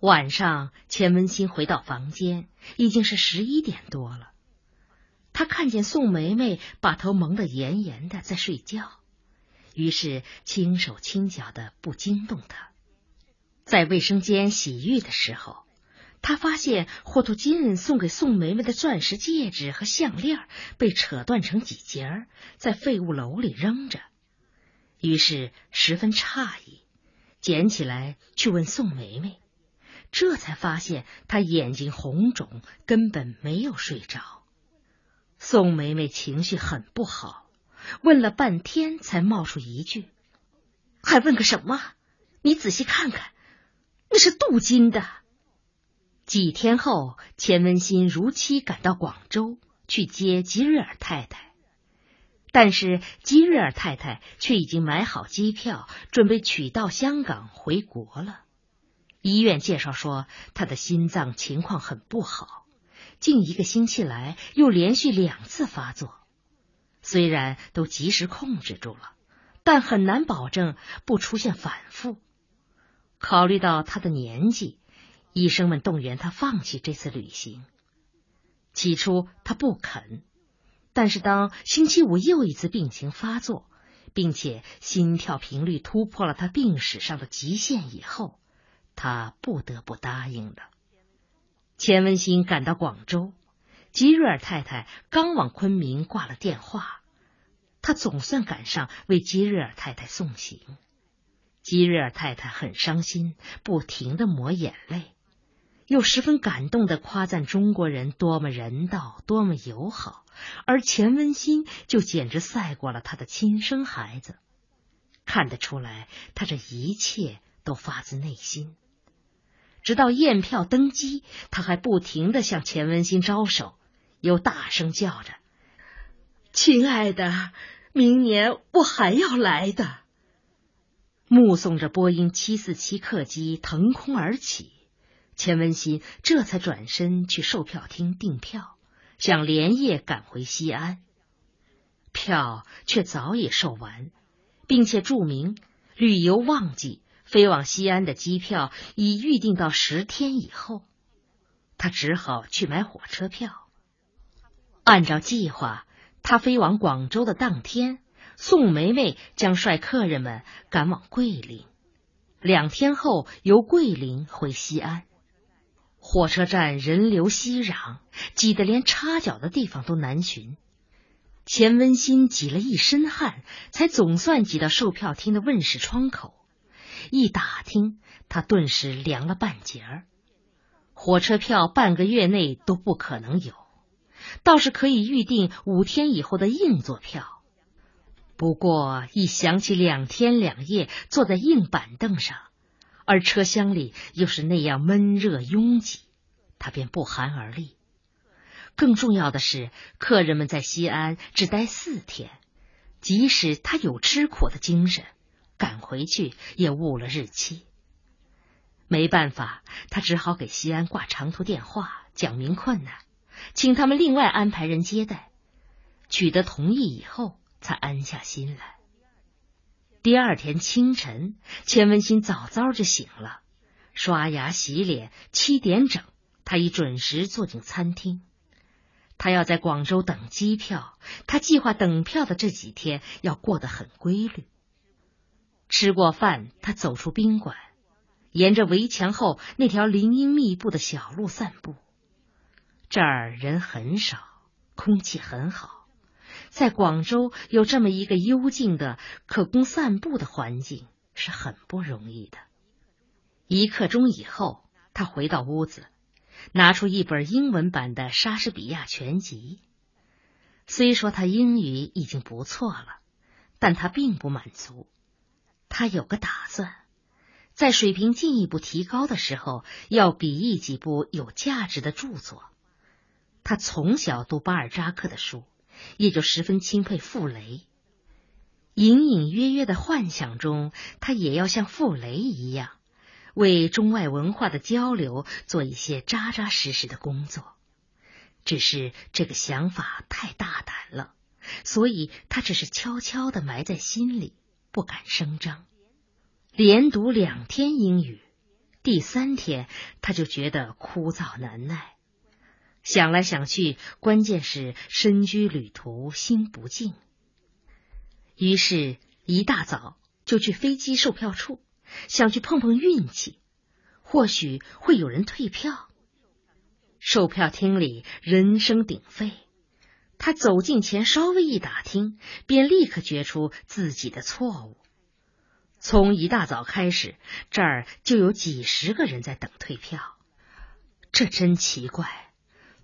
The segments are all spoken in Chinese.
晚上，钱文新回到房间，已经是十一点多了。他看见宋梅梅把头蒙得严严的，在睡觉，于是轻手轻脚的不惊动她。在卫生间洗浴的时候，他发现霍图金送给宋梅梅的钻石戒指和项链被扯断成几截，在废物篓里扔着，于是十分诧异，捡起来去问宋梅梅，这才发现她眼睛红肿，根本没有睡着。宋梅梅情绪很不好，问了半天才冒出一句：“还问个什么？你仔细看看，那是镀金的。”几天后，钱文新如期赶到广州去接吉瑞尔太太，但是吉瑞尔太太却已经买好机票，准备取到香港回国了。医院介绍说，他的心脏情况很不好。近一个星期来，又连续两次发作，虽然都及时控制住了，但很难保证不出现反复。考虑到他的年纪，医生们动员他放弃这次旅行。起初他不肯，但是当星期五又一次病情发作，并且心跳频率突破了他病史上的极限以后，他不得不答应了。钱文新赶到广州，吉瑞尔太太刚往昆明挂了电话，他总算赶上为吉瑞尔太太送行。吉瑞尔太太很伤心，不停的抹眼泪，又十分感动的夸赞中国人多么人道，多么友好，而钱文新就简直赛过了他的亲生孩子。看得出来，他这一切都发自内心。直到验票登机，他还不停的向钱文新招手，又大声叫着：“亲爱的，明年我还要来的。”目送着波音七四七客机腾空而起，钱文新这才转身去售票厅订票，想连夜赶回西安。票却早已售完，并且注明旅游旺季。飞往西安的机票已预定到十天以后，他只好去买火车票。按照计划，他飞往广州的当天，宋梅梅将率客人们赶往桂林，两天后由桂林回西安。火车站人流熙攘，挤得连插脚的地方都难寻。钱文新挤了一身汗，才总算挤到售票厅的问世窗口。一打听，他顿时凉了半截儿。火车票半个月内都不可能有，倒是可以预定五天以后的硬座票。不过一想起两天两夜坐在硬板凳上，而车厢里又是那样闷热拥挤，他便不寒而栗。更重要的是，客人们在西安只待四天，即使他有吃苦的精神。赶回去也误了日期，没办法，他只好给西安挂长途电话，讲明困难，请他们另外安排人接待。取得同意以后，才安下心来。第二天清晨，钱文新早早就醒了，刷牙洗脸，七点整，他已准时坐进餐厅。他要在广州等机票，他计划等票的这几天要过得很规律。吃过饭，他走出宾馆，沿着围墙后那条林荫密布的小路散步。这儿人很少，空气很好，在广州有这么一个幽静的可供散步的环境是很不容易的。一刻钟以后，他回到屋子，拿出一本英文版的莎士比亚全集。虽说他英语已经不错了，但他并不满足。他有个打算，在水平进一步提高的时候，要比译几部有价值的著作。他从小读巴尔扎克的书，也就十分钦佩傅雷。隐隐约约的幻想中，他也要像傅雷一样，为中外文化的交流做一些扎扎实实的工作。只是这个想法太大胆了，所以他只是悄悄的埋在心里。不敢声张，连读两天英语，第三天他就觉得枯燥难耐。想来想去，关键是身居旅途心不静。于是，一大早就去飞机售票处，想去碰碰运气，或许会有人退票。售票厅里人声鼎沸，他走近前稍微一打听，便立刻觉出自己的错误。从一大早开始，这儿就有几十个人在等退票，这真奇怪。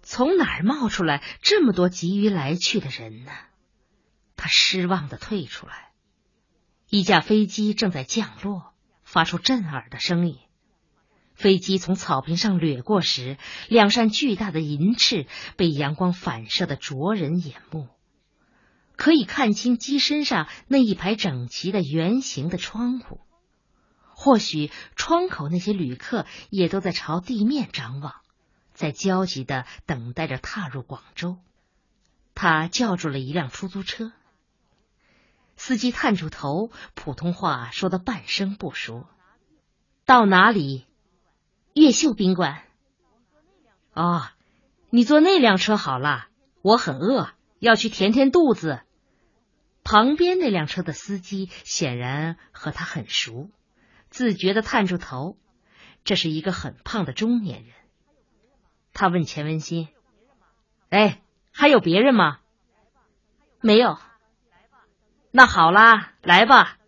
从哪儿冒出来这么多急于来去的人呢？他失望的退出来。一架飞机正在降落，发出震耳的声音。飞机从草坪上掠过时，两扇巨大的银翅被阳光反射的灼人眼目，可以看清机身上那一排整齐的圆形的窗户。或许窗口那些旅客也都在朝地面张望。在焦急的等待着踏入广州，他叫住了一辆出租车。司机探出头，普通话说的半生不熟。到哪里？越秀宾馆。哦，你坐那辆车好了。我很饿，要去填填肚子。旁边那辆车的司机显然和他很熟，自觉的探出头。这是一个很胖的中年人。他问钱文新：“哎，还有别人吗？”“没有。”“那好啦，来吧。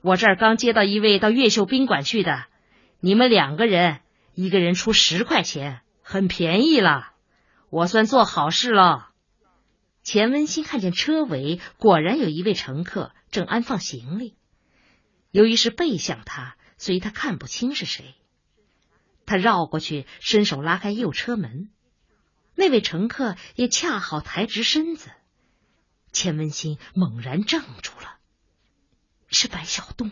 我这儿刚接到一位到越秀宾馆去的，你们两个人，一个人出十块钱，很便宜了。我算做好事了。”钱文新看见车尾果然有一位乘客正安放行李，由于是背向他，所以他看不清是谁。他绕过去，伸手拉开右车门，那位乘客也恰好抬直身子。钱文新猛然怔住了，是白小东。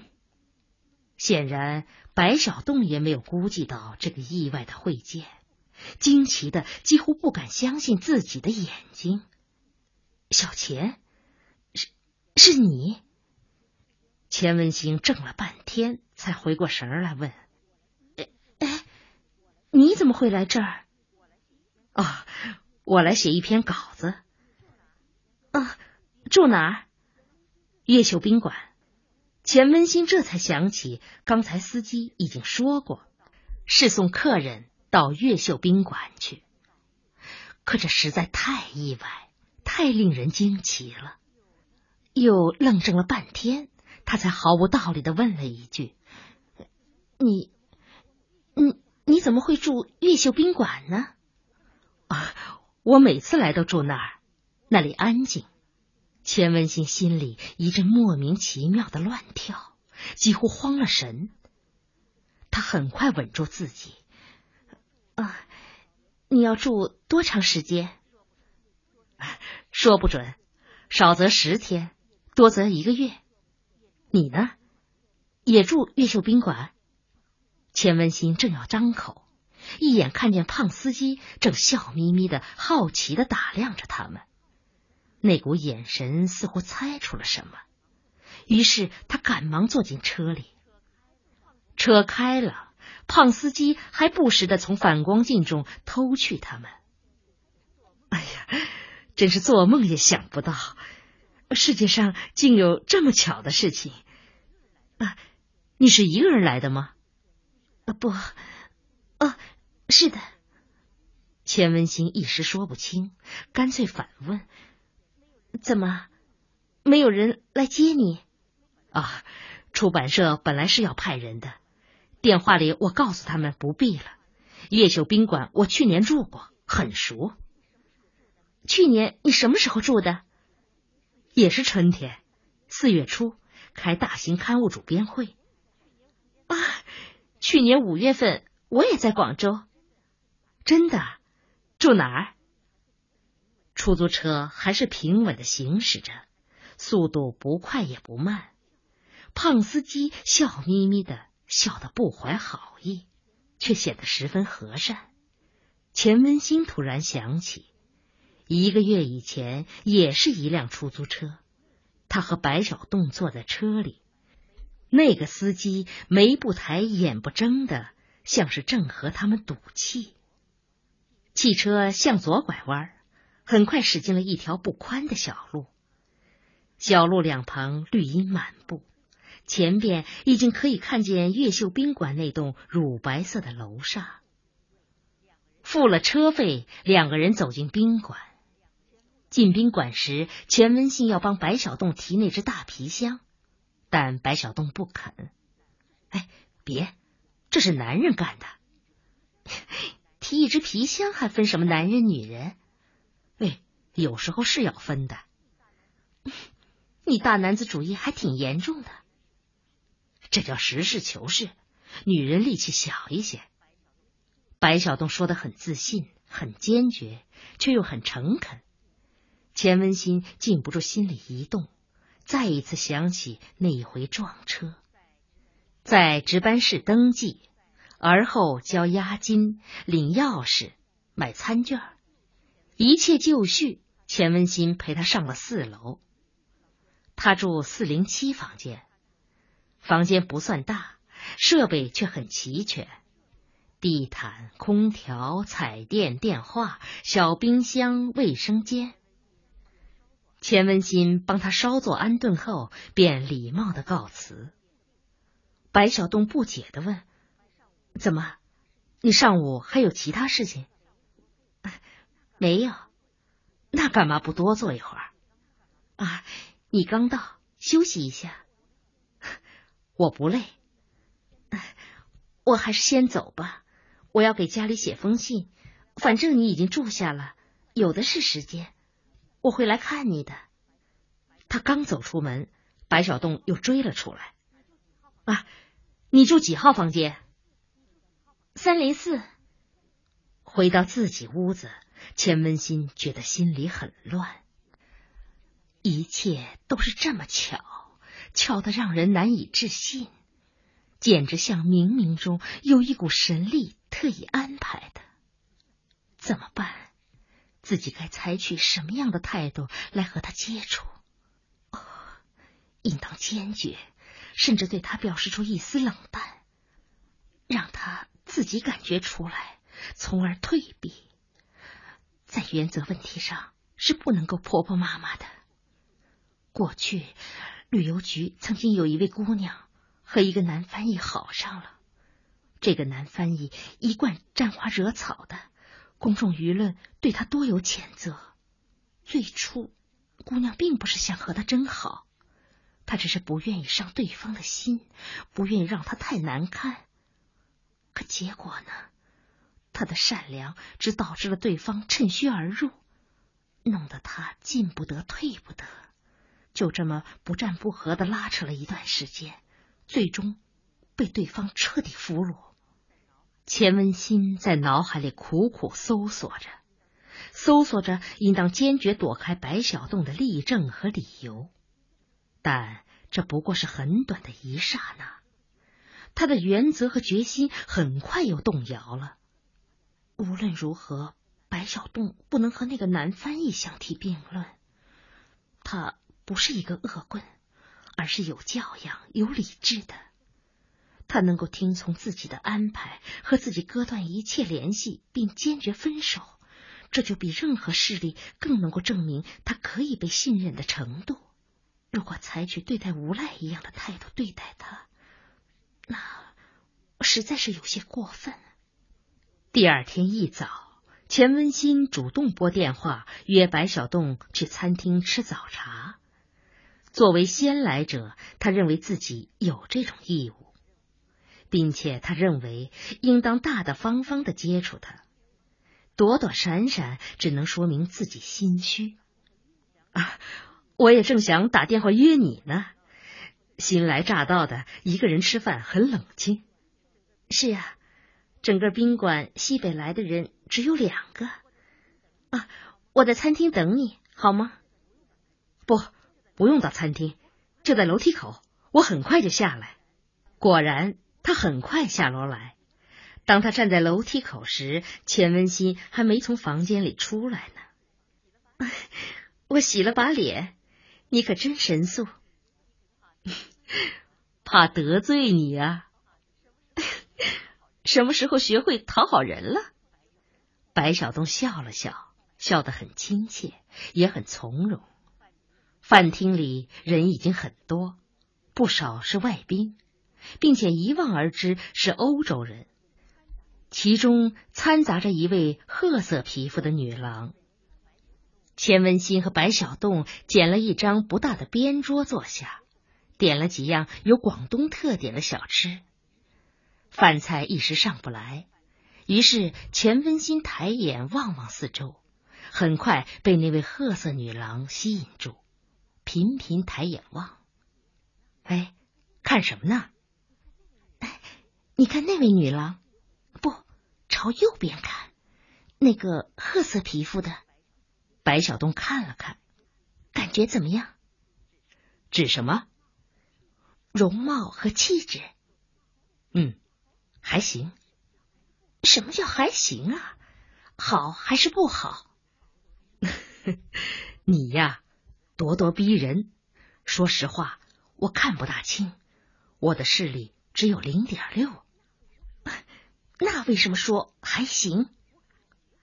显然，白小栋也没有估计到这个意外的会见，惊奇的几乎不敢相信自己的眼睛。小钱，是是你？钱文新怔了半天，才回过神来问。哎哎你怎么会来这儿？啊，我来写一篇稿子。啊，住哪儿？越秀宾馆。钱温馨这才想起，刚才司机已经说过，是送客人到越秀宾馆去。可这实在太意外，太令人惊奇了。又愣怔了半天，他才毫无道理的问了一句：“你，你？”你怎么会住越秀宾馆呢？啊，我每次来都住那儿，那里安静。钱文新心里一阵莫名其妙的乱跳，几乎慌了神。他很快稳住自己。啊，你要住多长时间？说不准，少则十天，多则一个月。你呢？也住越秀宾馆？钱文新正要张口，一眼看见胖司机正笑眯眯的、好奇的打量着他们，那股眼神似乎猜出了什么，于是他赶忙坐进车里。车开了，胖司机还不时的从反光镜中偷去他们。哎呀，真是做梦也想不到，世界上竟有这么巧的事情！啊，你是一个人来的吗？啊不，哦，是的。钱文新一时说不清，干脆反问：“怎么没有人来接你？”啊，出版社本来是要派人的，电话里我告诉他们不必了。越秀宾馆我去年住过，很熟。去年你什么时候住的？也是春天，四月初开大型刊物主编会。啊。去年五月份，我也在广州。真的？住哪儿？出租车还是平稳的行驶着，速度不快也不慢。胖司机笑眯眯的，笑得不怀好意，却显得十分和善。钱文新突然想起，一个月以前也是一辆出租车，他和白小栋坐在车里。那个司机眉不抬眼不睁的像是正和他们赌气。汽车向左拐弯，很快驶进了一条不宽的小路。小路两旁绿荫满布，前边已经可以看见越秀宾馆那栋乳白色的楼上。付了车费，两个人走进宾馆。进宾馆时，钱文信要帮白小栋提那只大皮箱，但白小栋不肯。哎，别，这是男人干的。提一只皮箱还分什么男人女人？有时候是要分的。你大男子主义还挺严重的。这叫实事求是，女人力气小一些。白小东说的很自信，很坚决，却又很诚恳。钱文新禁不住心里一动，再一次想起那一回撞车，在值班室登记，而后交押金、领钥匙、买餐券，一切就绪。钱文新陪他上了四楼，他住四零七房间，房间不算大，设备却很齐全。地毯、空调、彩电、电话、小冰箱、卫生间。钱文新帮他稍作安顿后，便礼貌的告辞。白小洞不解的问：“怎么，你上午还有其他事情？”“没有，那干嘛不多坐一会儿？”“啊，你刚到，休息一下。”“我不累，我还是先走吧。”我要给家里写封信，反正你已经住下了，有的是时间，我会来看你的。他刚走出门，白小洞又追了出来。啊，你住几号房间？三零四。回到自己屋子，钱文新觉得心里很乱。一切都是这么巧，巧的让人难以置信，简直像冥冥中有一股神力。特意安排的，怎么办？自己该采取什么样的态度来和他接触？哦，应当坚决，甚至对他表示出一丝冷淡，让他自己感觉出来，从而退避。在原则问题上是不能够婆婆妈妈的。过去旅游局曾经有一位姑娘和一个男翻译好上了。这个男翻译一贯沾花惹草的，公众舆论对他多有谴责。最初，姑娘并不是想和他真好，她只是不愿意伤对方的心，不愿意让他太难看。可结果呢？他的善良只导致了对方趁虚而入，弄得他进不得退不得，就这么不战不和的拉扯了一段时间，最终被对方彻底俘虏。钱文新在脑海里苦苦搜索着，搜索着应当坚决躲开白小洞的例证和理由，但这不过是很短的一刹那，他的原则和决心很快又动摇了。无论如何，白小栋不能和那个男翻译相提并论。他不是一个恶棍，而是有教养、有理智的。他能够听从自己的安排，和自己割断一切联系，并坚决分手，这就比任何势力更能够证明他可以被信任的程度。如果采取对待无赖一样的态度对待他，那实在是有些过分。第二天一早，钱文新主动拨电话约白小洞去餐厅吃早茶。作为先来者，他认为自己有这种义务。并且他认为应当大大方方的接触他，躲躲闪闪只能说明自己心虚。啊，我也正想打电话约你呢。新来乍到的一个人吃饭很冷清。是呀，整个宾馆西北来的人只有两个。啊，我在餐厅等你好吗？不，不用到餐厅，就在楼梯口，我很快就下来。果然。他很快下楼来。当他站在楼梯口时，钱文新还没从房间里出来呢。我洗了把脸，你可真神速。怕得罪你啊？什么时候学会讨好人了？白小东笑了笑，笑得很亲切，也很从容。饭厅里人已经很多，不少是外宾，并且一望而知是欧洲人，其中掺杂着一位褐色皮肤的女郎。钱文新和白小栋捡了一张不大的边桌坐下，点了几样有广东特点的小吃。饭菜一时上不来，于是钱文新抬眼望望四周，很快被那位褐色女郎吸引住。频频抬眼望，哎，看什么呢？哎，你看那位女郎，不，朝右边看，那个褐色皮肤的。白小东看了看，感觉怎么样？指什么？容貌和气质。嗯，还行。什么叫还行啊？好还是不好？你呀。咄咄逼人，说实话，我看不大清，我的视力只有零点六。那为什么说还行？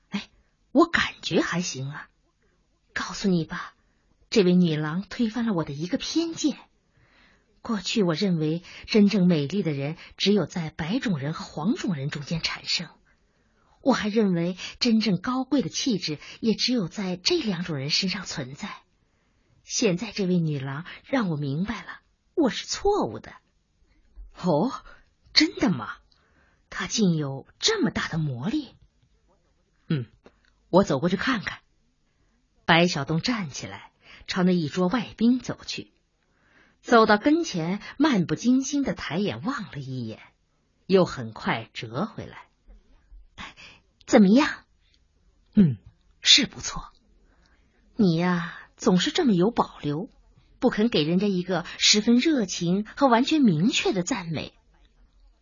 哎，我感觉还行啊。告诉你吧，这位女郎推翻了我的一个偏见。过去我认为真正美丽的人只有在白种人和黄种人中间产生，我还认为真正高贵的气质也只有在这两种人身上存在。现在这位女郎让我明白了，我是错误的。哦，真的吗？她竟有这么大的魔力？嗯，我走过去看看。白小东站起来，朝那一桌外宾走去，走到跟前，漫不经心的抬眼望了一眼，又很快折回来。怎么样？嗯，是不错。你呀。总是这么有保留，不肯给人家一个十分热情和完全明确的赞美。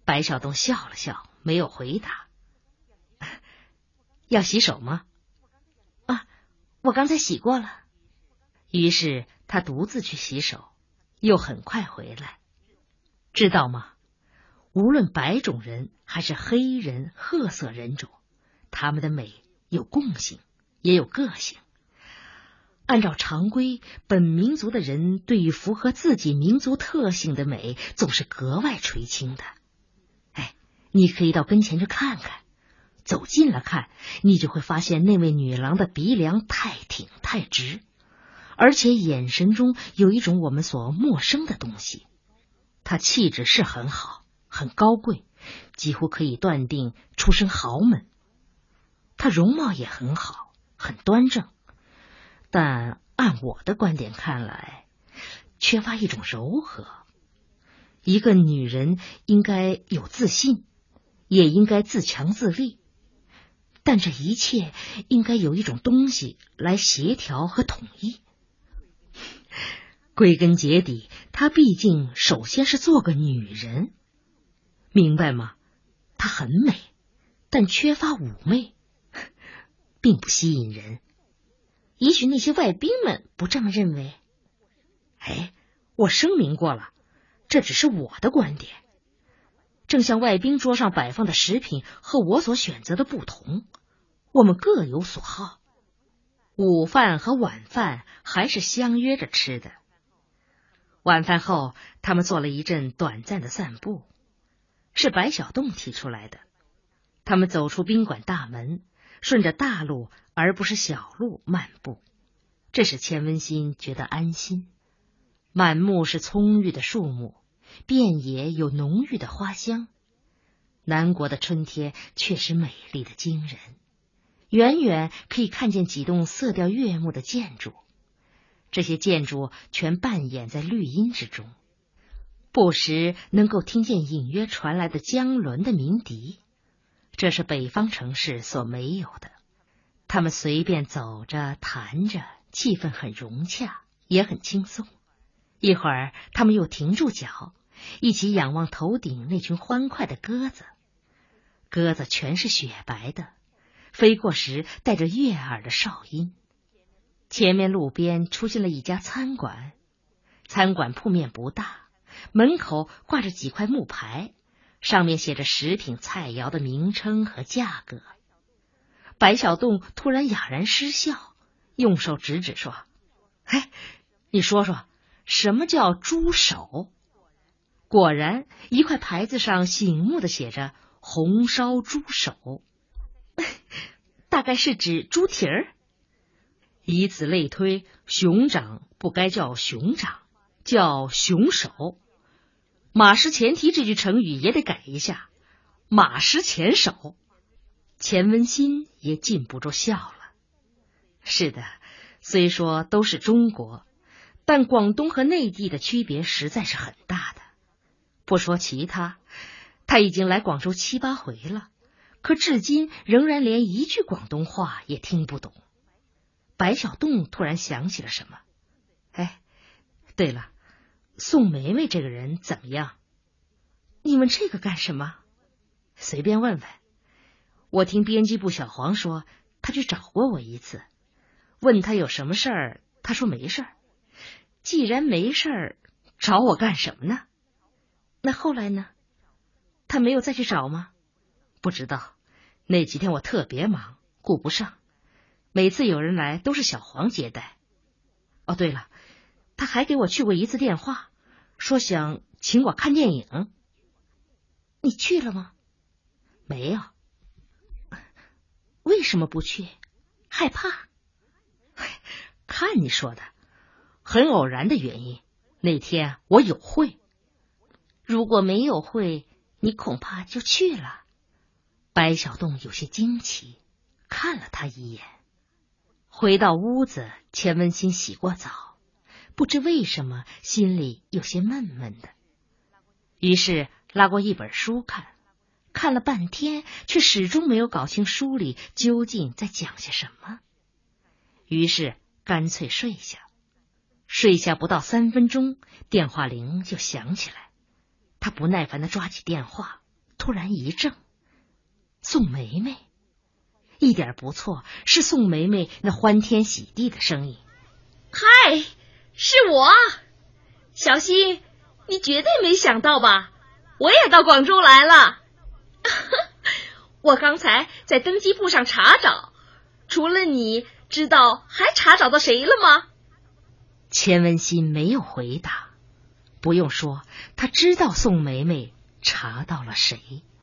白小东笑了笑，没有回答。要洗手吗？啊，我刚才洗过了。于是他独自去洗手，又很快回来。知道吗？无论白种人还是黑人、褐色人种，他们的美有共性，也有个性。按照常规，本民族的人对于符合自己民族特性的美，总是格外垂青的。哎，你可以到跟前去看看，走近了看，你就会发现那位女郎的鼻梁太挺太直，而且眼神中有一种我们所陌生的东西。她气质是很好，很高贵，几乎可以断定出身豪门。她容貌也很好，很端正。但按我的观点看来，缺乏一种柔和。一个女人应该有自信，也应该自强自立，但这一切应该有一种东西来协调和统一。归根结底，她毕竟首先是做个女人，明白吗？她很美，但缺乏妩媚，并不吸引人。也许那些外宾们不这么认为。哎，我声明过了，这只是我的观点。正像外宾桌上摆放的食品和我所选择的不同，我们各有所好。午饭和晚饭还是相约着吃的。晚饭后，他们做了一阵短暂的散步，是白小洞提出来的。他们走出宾馆大门。顺着大路而不是小路漫步，这使钱文新觉得安心。满目是葱郁的树木，遍野有浓郁的花香。南国的春天确实美丽的惊人，远远可以看见几栋色调悦目的建筑，这些建筑全扮演在绿荫之中，不时能够听见隐约传来的江轮的鸣笛。这是北方城市所没有的。他们随便走着、谈着，气氛很融洽，也很轻松。一会儿，他们又停住脚，一起仰望头顶那群欢快的鸽子。鸽子全是雪白的，飞过时带着悦耳的哨音。前面路边出现了一家餐馆，餐馆铺面不大，门口挂着几块木牌。上面写着食品菜肴的名称和价格。白小洞突然哑然失笑，用手指指说：“嘿，你说说，什么叫猪手？”果然，一块牌子上醒目的写着“红烧猪手”，大概是指猪蹄儿。以此类推，熊掌不该叫熊掌，叫熊手。马失前蹄这句成语也得改一下，马失前手。钱文新也禁不住笑了。是的，虽说都是中国，但广东和内地的区别实在是很大的。不说其他，他已经来广州七八回了，可至今仍然连一句广东话也听不懂。白小洞突然想起了什么，哎，对了，宋梅梅这个人怎么样？你问这个干什么？随便问问。我听编辑部小黄说，他去找过我一次，问他有什么事儿，他说没事儿。既然没事儿，找我干什么呢？那后来呢？他没有再去找吗？不知道。那几天我特别忙，顾不上。每次有人来，都是小黄接待。哦，对了，他还给我去过一次电话，说想请我看电影。你去了吗？没有。为什么不去？害怕？看你说的，很偶然的原因。那天我有会。如果没有会，你恐怕就去了。白小洞有些惊奇，看了他一眼。回到屋子，钱文新洗过澡，不知为什么心里有些闷闷的。于是拉过一本书看，看了半天，却始终没有搞清书里究竟在讲些什么。于是干脆睡下。睡下不到三分钟，电话铃就响起来。他不耐烦的抓起电话，突然一怔，宋梅梅，一点不错，是宋梅梅那欢天喜地的声音。嗨，是我，小新，你绝对没想到吧？我也到广州来了。我刚才在登记簿上查找，除了你知道，还查找到谁了吗？钱文新没有回答。不用说，他知道宋梅梅查到了谁。